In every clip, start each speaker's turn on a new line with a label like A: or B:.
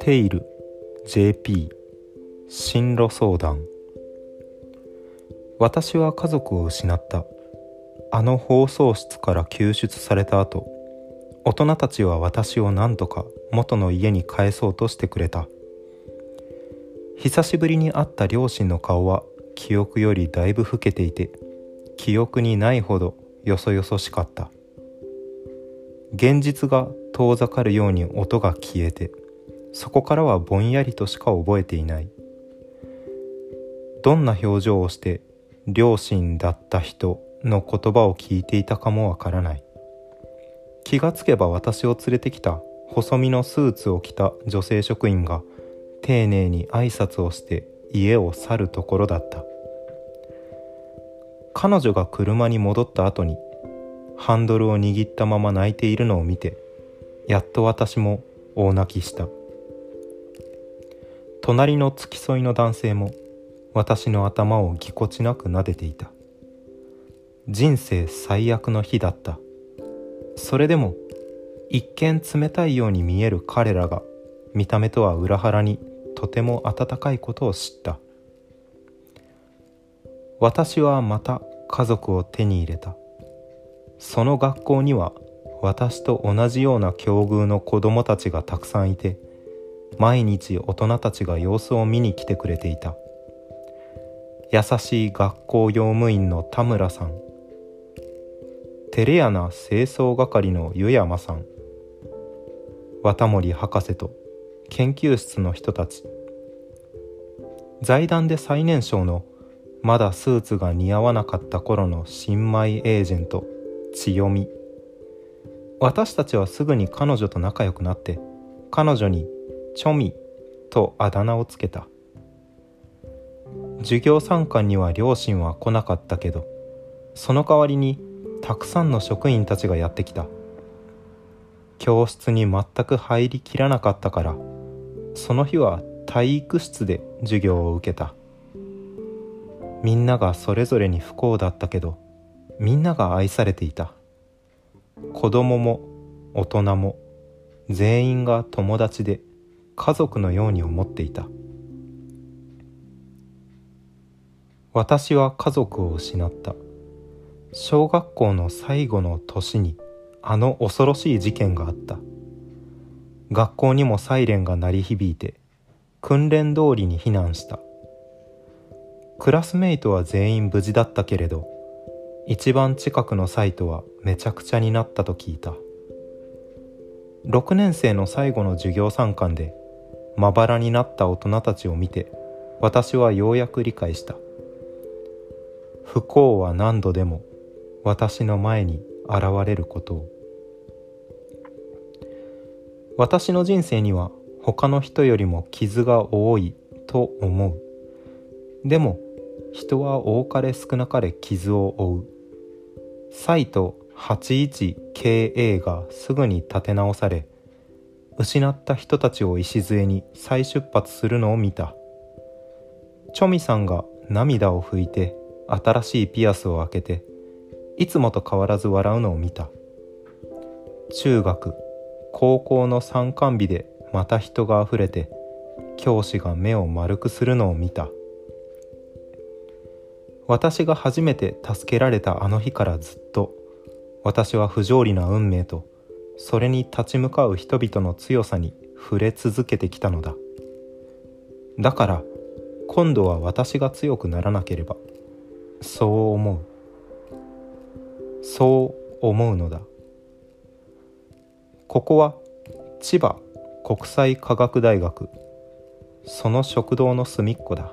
A: テイル JP 進路相談。私は家族を失った。あの放送室から救出された後大人たちは私を何とか元の家に帰そうとしてくれた。久しぶりに会った両親の顔は記憶よりだいぶ老けていて記憶にないほどよそよそしかった。現実が遠ざかるように音が消えてそこからはぼんやりとしか覚えていない。どんな表情をして両親だった人の言葉を聞いていたかもわからない。気がつけば私を連れてきた細身のスーツを着た女性職員が丁寧に挨拶をして家を去るところだった。彼女が車に戻った後にハンドルを握ったまま泣いているのを見てやっと私も大泣きした。隣の付き添いの男性も私の頭をぎこちなく撫でていた。人生最悪の日だった。それでも一見冷たいように見える彼らが見た目とは裏腹にとても温かいことを知った。私はまた家族を手に入れた。その学校には私と同じような境遇の子供たちがたくさんいて毎日大人たちが様子を見に来てくれていた。優しい学校用務員の田村さん。照れ屋な清掃係の湯山さん。綿森博士と研究室の人たち。財団で最年少のまだスーツが似合わなかった頃の新米エージェント。千代美私たちはすぐに彼女と仲良くなって彼女にチョミとあだ名をつけた。授業参観には両親は来なかったけどその代わりにたくさんの職員たちがやってきた。教室に全く入りきらなかったからその日は体育室で授業を受けた。みんながそれぞれに不幸だったけどみんなが愛されていた。子供も大人も全員が友達で家族のように思っていた。私は家族を失った。小学校の最後の年にあの恐ろしい事件があった。学校にもサイレンが鳴り響いて訓練通りに避難した。クラスメイトは全員無事だったけれど一番近くのサイトはめちゃくちゃになったと聞いた。6年生の最後の授業参観でまばらになった大人たちを見て私はようやく理解した。不幸は何度でも私の前に現れることを。私の人生には他の人よりも傷が多いと思う。でも人は多かれ少なかれ傷を負う。サイト 81KA がすぐに立て直され失った人たちを礎に再出発するのを見た。チョミさんが涙を拭いて新しいピアスを開けていつもと変わらず笑うのを見た。中学高校の参観日でまた人があふれて教師が目を丸くするのを見た。私が初めて助けられたあの日からずっと私は不条理な運命とそれに立ち向かう人々の強さに触れ続けてきたのだ。だから今度は私が強くならなければそう思う。そう思うのだ。ここは千葉国際科学大学。その食堂の隅っこだ。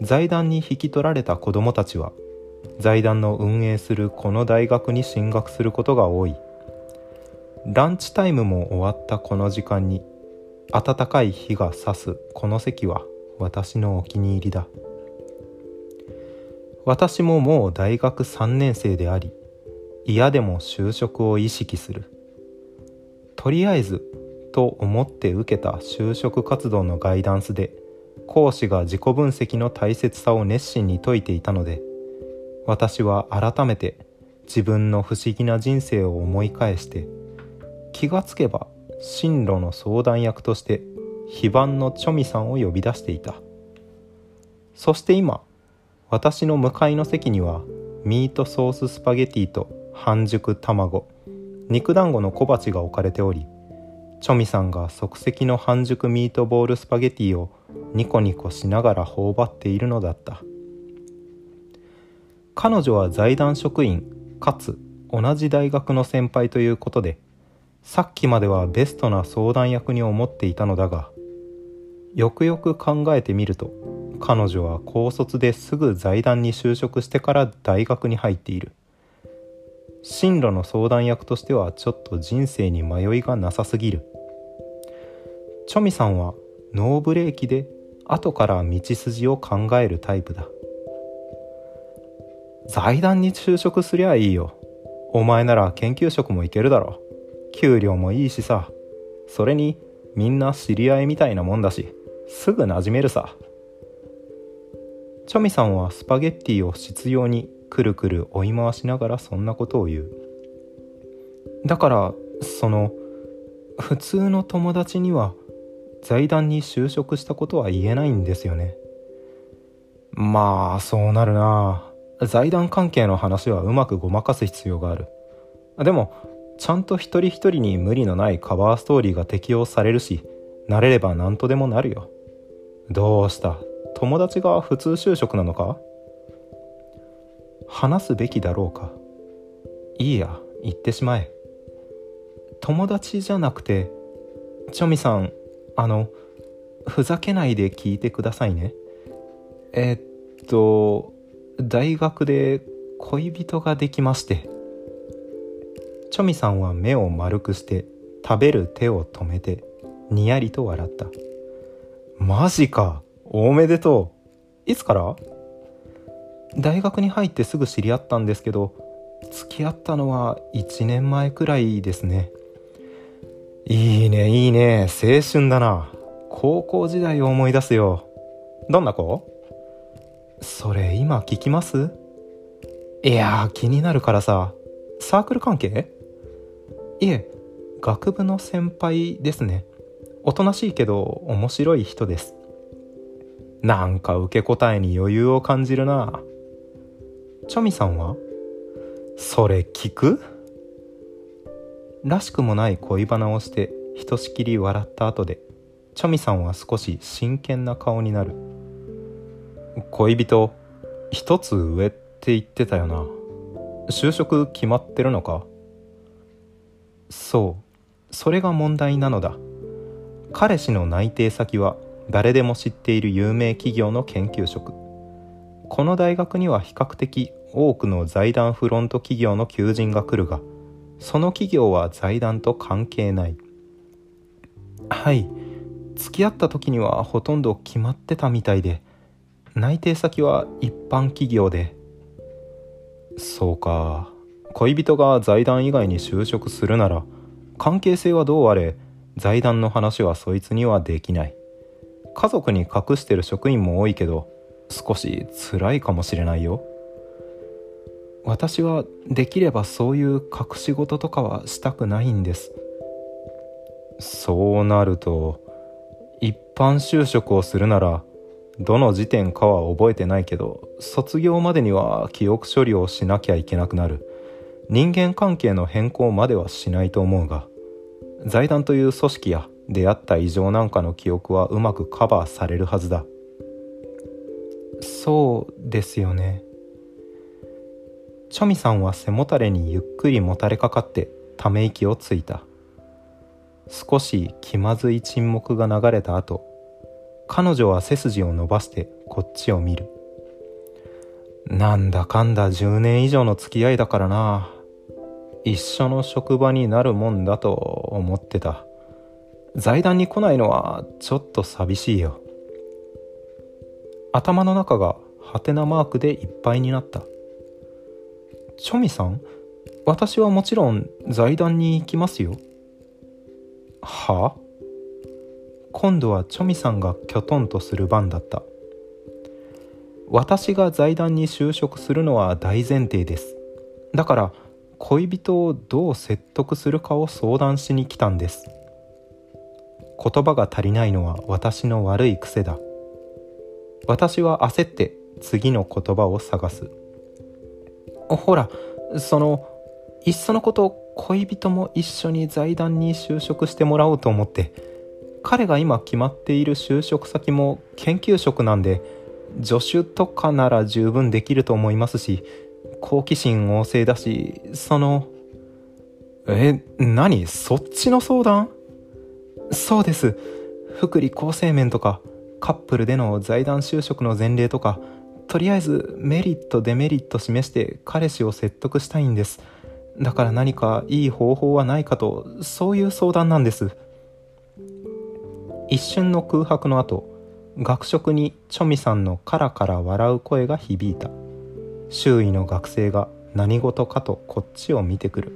A: 財団に引き取られた子どもたちは財団の運営するこの大学に進学することが多い。ランチタイムも終わったこの時間に暖かい日が差すこの席は私のお気に入りだ。私ももう大学3年生であり嫌でも就職を意識する。とりあえずと思って受けた就職活動のガイダンスで講師が自己分析の大切さを熱心に説いていたので私は改めて自分の不思議な人生を思い返して気がつけば進路の相談役として非番のチョミさんを呼び出していた。そして今私の向かいの席にはミートソーススパゲティと半熟卵肉団子の小鉢が置かれておりチョミさんが即席の半熟ミートボールスパゲティをニコニコしながら頬張っているのだった。彼女は財団職員かつ同じ大学の先輩ということでさっきまではベストな相談役に思っていたのだがよくよく考えてみると彼女は高卒ですぐ財団に就職してから大学に入っている。進路の相談役としてはちょっと人生に迷いがなさすぎる。チョミさんはノーブレーキで後から道筋を考えるタイプだ。財団に就職すりゃいいよ。お前なら研究職も行けるだろ。給料もいいしさ。それにみんな知り合いみたいなもんだしすぐ馴染めるさ。チョミさんはスパゲッティを執拗にくるくる追い回しながらそんなことを言う。だからその普通の友達には財団に就職したことは言えないんですよね。まあそうなるな。財団関係の話はうまくごまかす必要がある。でもちゃんと一人一人に無理のないカバーストーリーが適用されるし慣れれば何とでもなるよ。どうした？友達が普通就職なのか？話すべきだろうか？いいや言ってしまえ。友達じゃなくてチョミさんあのふざけないで聞いてくださいね。えっと大学で恋人ができましてチョミさんは目を丸くして食べる手を止めてにやりと笑った。マジかおめでとういつから？大学に入ってすぐ知り合ったんですけど付き合ったのは1年前くらいですね。いいねいいね。青春だな。高校時代を思い出すよ。どんな子？それ今聞きます？いや気になるからさ。サークル関係？いえ学部の先輩ですね。おとなしいけど面白い人です。なんか受け答えに余裕を感じるな。チョミさんは？それ聞く？らしくもない恋バナをしてひとしきり笑った後でチョミさんは少し真剣な顔になる。恋人一つ上って言ってたよな。就職決まってるのか？そうそれが問題なのだ。彼氏の内定先は誰でも知っている有名企業の研究職。この大学には比較的多くの財団フロント企業の求人が来るがその企業は財団と関係ない。はい。付き合った時にはほとんど決まってたみたいで内定先は一般企業で。そうか。恋人が財団以外に就職するなら関係性はどうあれ財団の話はそいつにはできない。家族に隠してる職員も多いけど少し辛いかもしれないよ。私はできればそういう隠し事とかはしたくないんです。そうなると一般就職をするならどの時点かは覚えてないけど卒業までには記憶処理をしなきゃいけなくなる。人間関係の変更まではしないと思うが財団という組織や出会った異常なんかの記憶はうまくカバーされるはずだ。そうですよね。チョミさんは背もたれにゆっくりもたれかかってため息をついた。少し気まずい沈黙が流れた後彼女は背筋を伸ばしてこっちを見る。なんだかんだ10年以上の付き合いだからな。一緒の職場になるもんだと思ってた。財団に来ないのはちょっと寂しいよ。頭の中がハテナマークでいっぱいになった。チョミさん？私はもちろん財団に行きますよ。は？今度はチョミさんがきょとんとする番だった。私が財団に就職するのは大前提です。だから恋人をどう説得するかを相談しに来たんです。言葉が足りないのは私の悪い癖だ。私は焦って次の言葉を探す。ほらそのいっそのこと恋人も一緒に財団に就職してもらおうと思って彼が今決まっている就職先も研究職なんで助手とかなら十分できると思いますし好奇心旺盛だしそのえ何？そっちの相談？そうです。福利厚生面とかカップルでの財団就職の前例とかとりあえずメリットデメリット示して彼氏を説得したいんです。だから何かいい方法はないかとそういう相談なんです。一瞬の空白の後学食にチョミさんのカラカラ笑う声が響いた。周囲の学生が何事かとこっちを見てくる。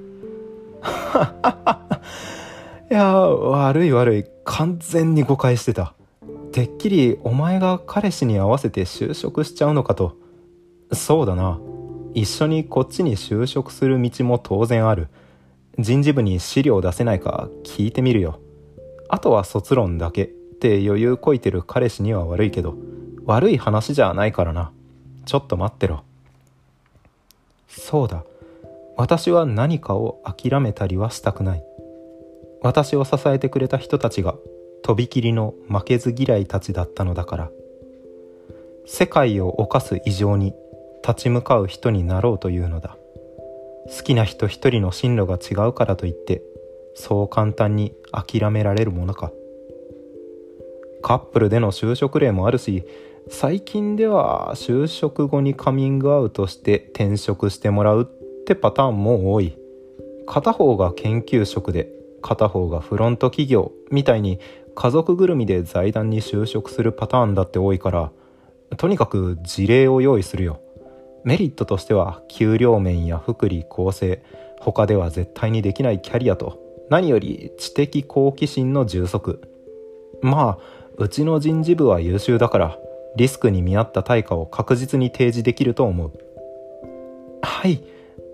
A: いや悪い悪い。完全に誤解してた。てっきりお前が彼氏に合わせて就職しちゃうのかと。そうだな。一緒にこっちに就職する道も当然ある。人事部に資料出せないか聞いてみるよ。あとは卒論だけって余裕こいてる彼氏には悪いけど悪い話じゃないからな。ちょっと待ってろ。そうだ。私は何かを諦めたりはしたくない。私を支えてくれた人たちがとびきりの負けず嫌いたちだったのだから。世界を犯す異常に立ち向かう人になろうというのだ。好きな人一人の進路が違うからといってそう簡単に諦められるものか。カップルでの就職例もあるし最近では就職後にカミングアウトして転職してもらうってパターンも多い。片方が研究職で片方がフロント企業みたいに家族ぐるみで財団に就職するパターンだって多いからとにかく事例を用意するよ。メリットとしては給料面や福利厚生他では絶対にできないキャリアと何より知的好奇心の充足。まあうちの人事部は優秀だからリスクに見合った対価を確実に提示できると思う。はい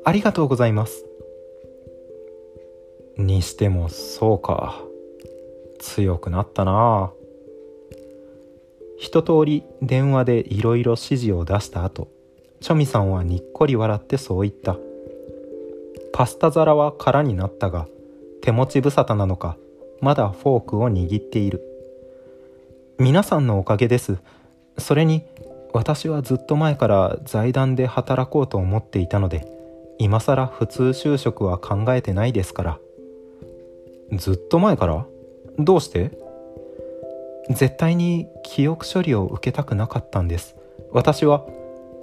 A: ありがとうございます。にしてもそうか。強くなったな。一通り電話でいろいろ指示を出した後チョミさんはにっこり笑ってそう言った。パスタ皿は空になったが手持ち無沙汰なのかまだフォークを握っている。皆さんのおかげです。それに私はずっと前から財団で働こうと思っていたので今更普通就職は考えてないですから。ずっと前から？どうして？絶対に記憶処理を受けたくなかったんです。私は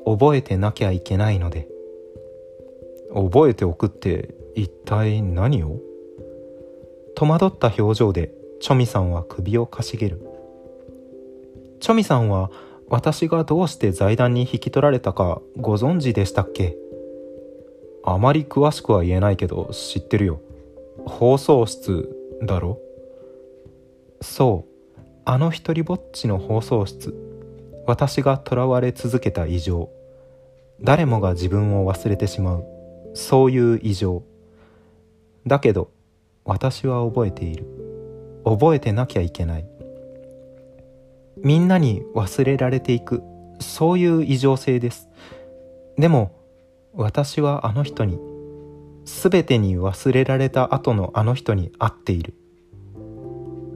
A: 覚えてなきゃいけないので。覚えておくって一体何を？戸惑った表情でチョミさんは首をかしげる。チョミさんは私がどうして財団に引き取られたかご存知でしたっけ？あまり詳しくは言えないけど知ってるよ。放送室だろ？そうあの一りぼっちの放送室私が囚われ続けた異常。誰もが自分を忘れてしまう。そういう異常。だけど私は覚えている。覚えてなきゃいけない。みんなに忘れられていく。そういう異常性です。でも私はあの人に全てに忘れられた後のあの人に会っている。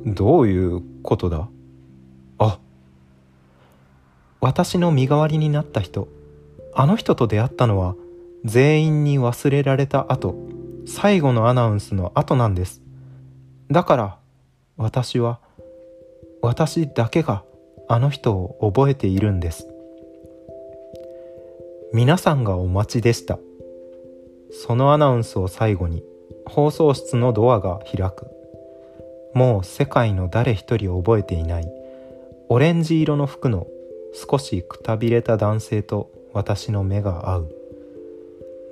A: どういうことだ？あ私の身代わりになった人。あの人と出会ったのは全員に忘れられた後。最後のアナウンスの後なんです。だから私は私だけがあの人を覚えているんです。皆さんがお待ちでした。そのアナウンスを最後に放送室のドアが開く。もう世界の誰一人覚えていない。オレンジ色の服の少しくたびれた男性と私の目が合う。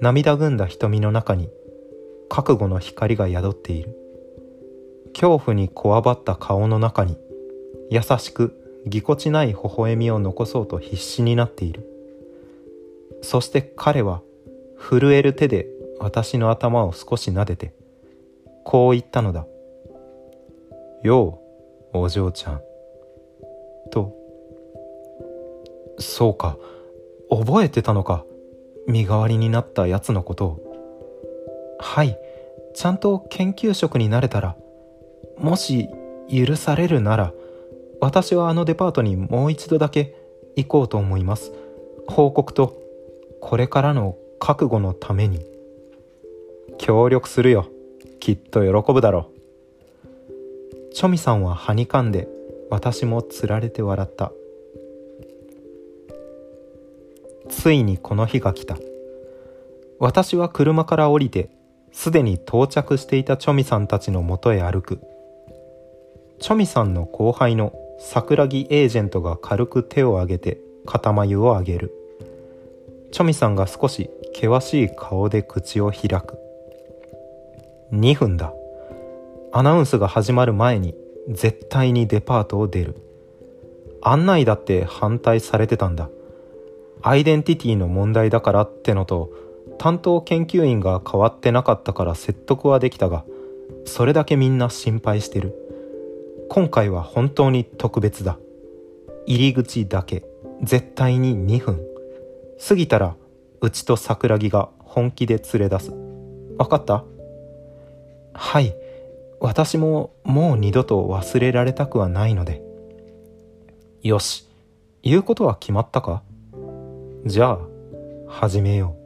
A: 涙ぐんだ瞳の中に覚悟の光が宿っている。恐怖にこわばった顔の中に優しくぎこちない微笑みを残そうと必死になっている。そして彼は震える手で私の頭を少し撫でてこう言ったのだ「ようお嬢ちゃん」と「そうか覚えてたのか身代わりになったやつのことを」はいちゃんと研究職になれたらもし許されるなら私はあのデパートにもう一度だけ行こうと思います。報告とこれからの覚悟のために。協力するよ。きっと喜ぶだろう。チョミさんははにかんで私もつられて笑った。ついにこの日が来た。私は車から降りてすでに到着していたチョミさんたちのもとへ歩く。チョミさんの後輩の桜木エージェントが軽く手を挙げて肩眉を上げる。チョミさんが少し険しい顔で口を開く。2分だ。アナウンスが始まる前に絶対にデパートを出る。案内だって反対されてたんだ。アイデンティティの問題だからってのと担当研究員が変わってなかったから説得はできたがそれだけみんな心配してる。今回は本当に特別だ。入り口だけ。絶対に2分。過ぎたらうちと桜木が本気で連れ出す。分かった？はい。私ももう二度と忘れられたくはないので。よし言うことは決まったか？じゃあ始めよ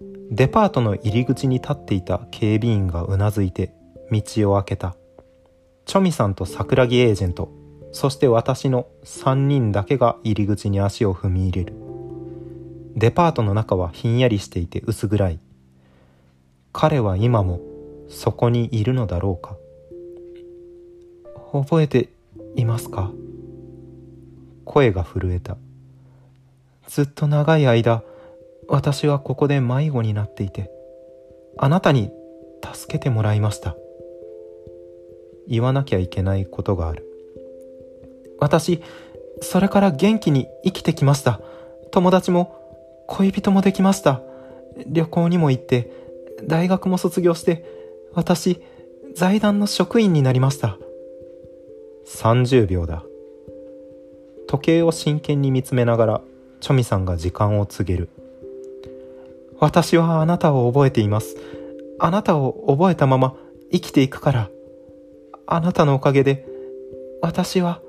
A: う。デパートの入り口に立っていた警備員がうなずいて道を開けた。チョミさんと桜木エージェントそして私の3人だけが入り口に足を踏み入れる。デパートの中はひんやりしていて薄暗い。彼は今もそこにいるのだろうか？覚えていますか？声が震えた。ずっと長い間私はここで迷子になっていてあなたに助けてもらいました。言わなきゃいけないことがある。私それから元気に生きてきました。友達も恋人もできました。旅行にも行って大学も卒業して私財団の職員になりました。30秒だ。時計を真剣に見つめながらチョミさんが時間を告げる。私はあなたを覚えています。あなたを覚えたまま生きていくから。あなたのおかげで私は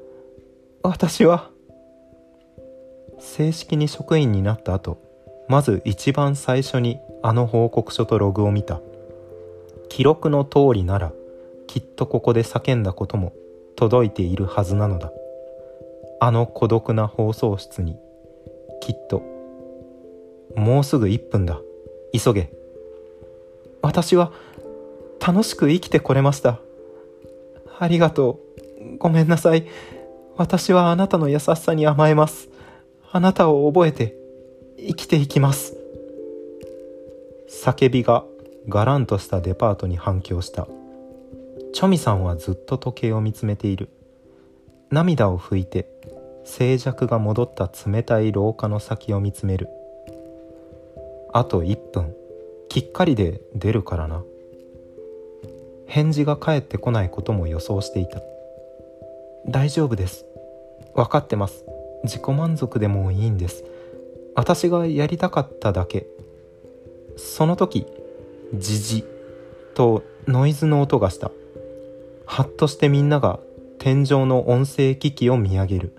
A: 私は正式に職員になった後まず一番最初にあの報告書とログを見た。記録の通りならきっとここで叫んだことも届いているはずなのだ。あの孤独な放送室にきっともうすぐ1分だ。急げ。私は楽しく生きてこれました。ありがとう。ごめんなさい。私はあなたの優しさに甘えます。あなたを覚えて生きていきます。叫びががらんとしたデパートに反響した。チョミさんはずっと時計を見つめている。涙を拭いて静寂が戻った冷たい廊下の先を見つめる。あと1分。きっかりで出るからな。返事が返ってこないことも予想していた。大丈夫です。分かってます。自己満足でもいいんです。私がやりたかっただけ。その時じじ。とノイズの音がした。はっとしてみんなが天井の音声機器を見上げる。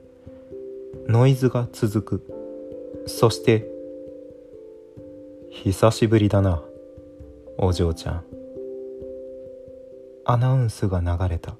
A: ノイズが続く。そして久しぶりだなお嬢ちゃん。アナウンスが流れた。